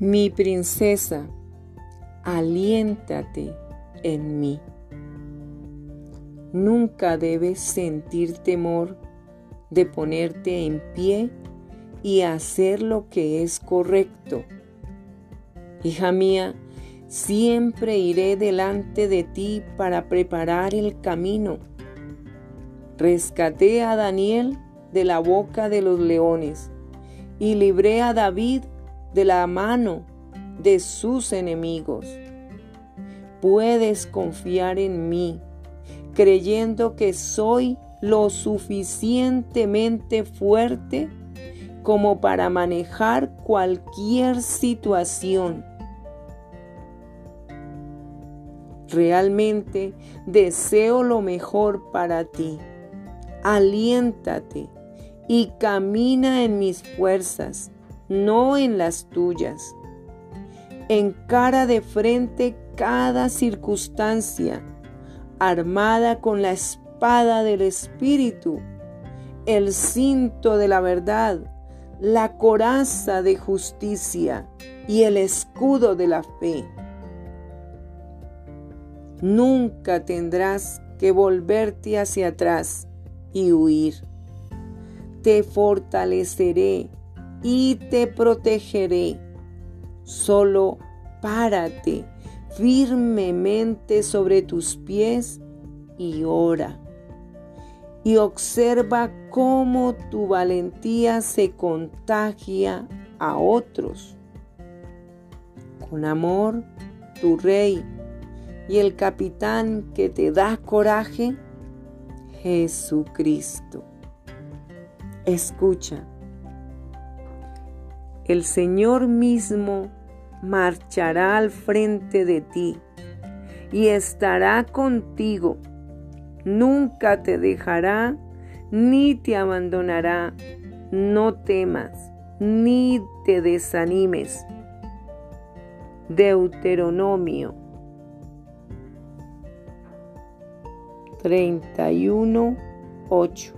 Mi princesa, aliéntate en mí. Nunca debes sentir temor de ponerte en pie y hacer lo que es correcto. Hija mía, siempre iré delante de ti para preparar el camino. Rescaté a Daniel de la boca de los leones y libré a David de la mano de sus enemigos. Puedes confiar en mí, creyendo que soy lo suficientemente fuerte como para manejar cualquier situación. Realmente deseo lo mejor para ti. Aliéntate y camina en mis fuerzas, no en las tuyas. Encara de frente cada circunstancia, armada con la espada del Espíritu, el cinto de la verdad, la coraza de justicia y el escudo de la fe. Nunca tendrás que volverte hacia atrás y huir te fortaleceré y te protegeré. Solo párate firmemente sobre tus pies y ora. Y observa cómo tu valentía se contagia a otros. Con amor, tu rey y el capitán que te da coraje, Jesucristo. Escucha. El Señor mismo marchará al frente de ti y estará contigo. Nunca te dejará ni te abandonará. No temas ni te desanimes. Deuteronomio 31, 8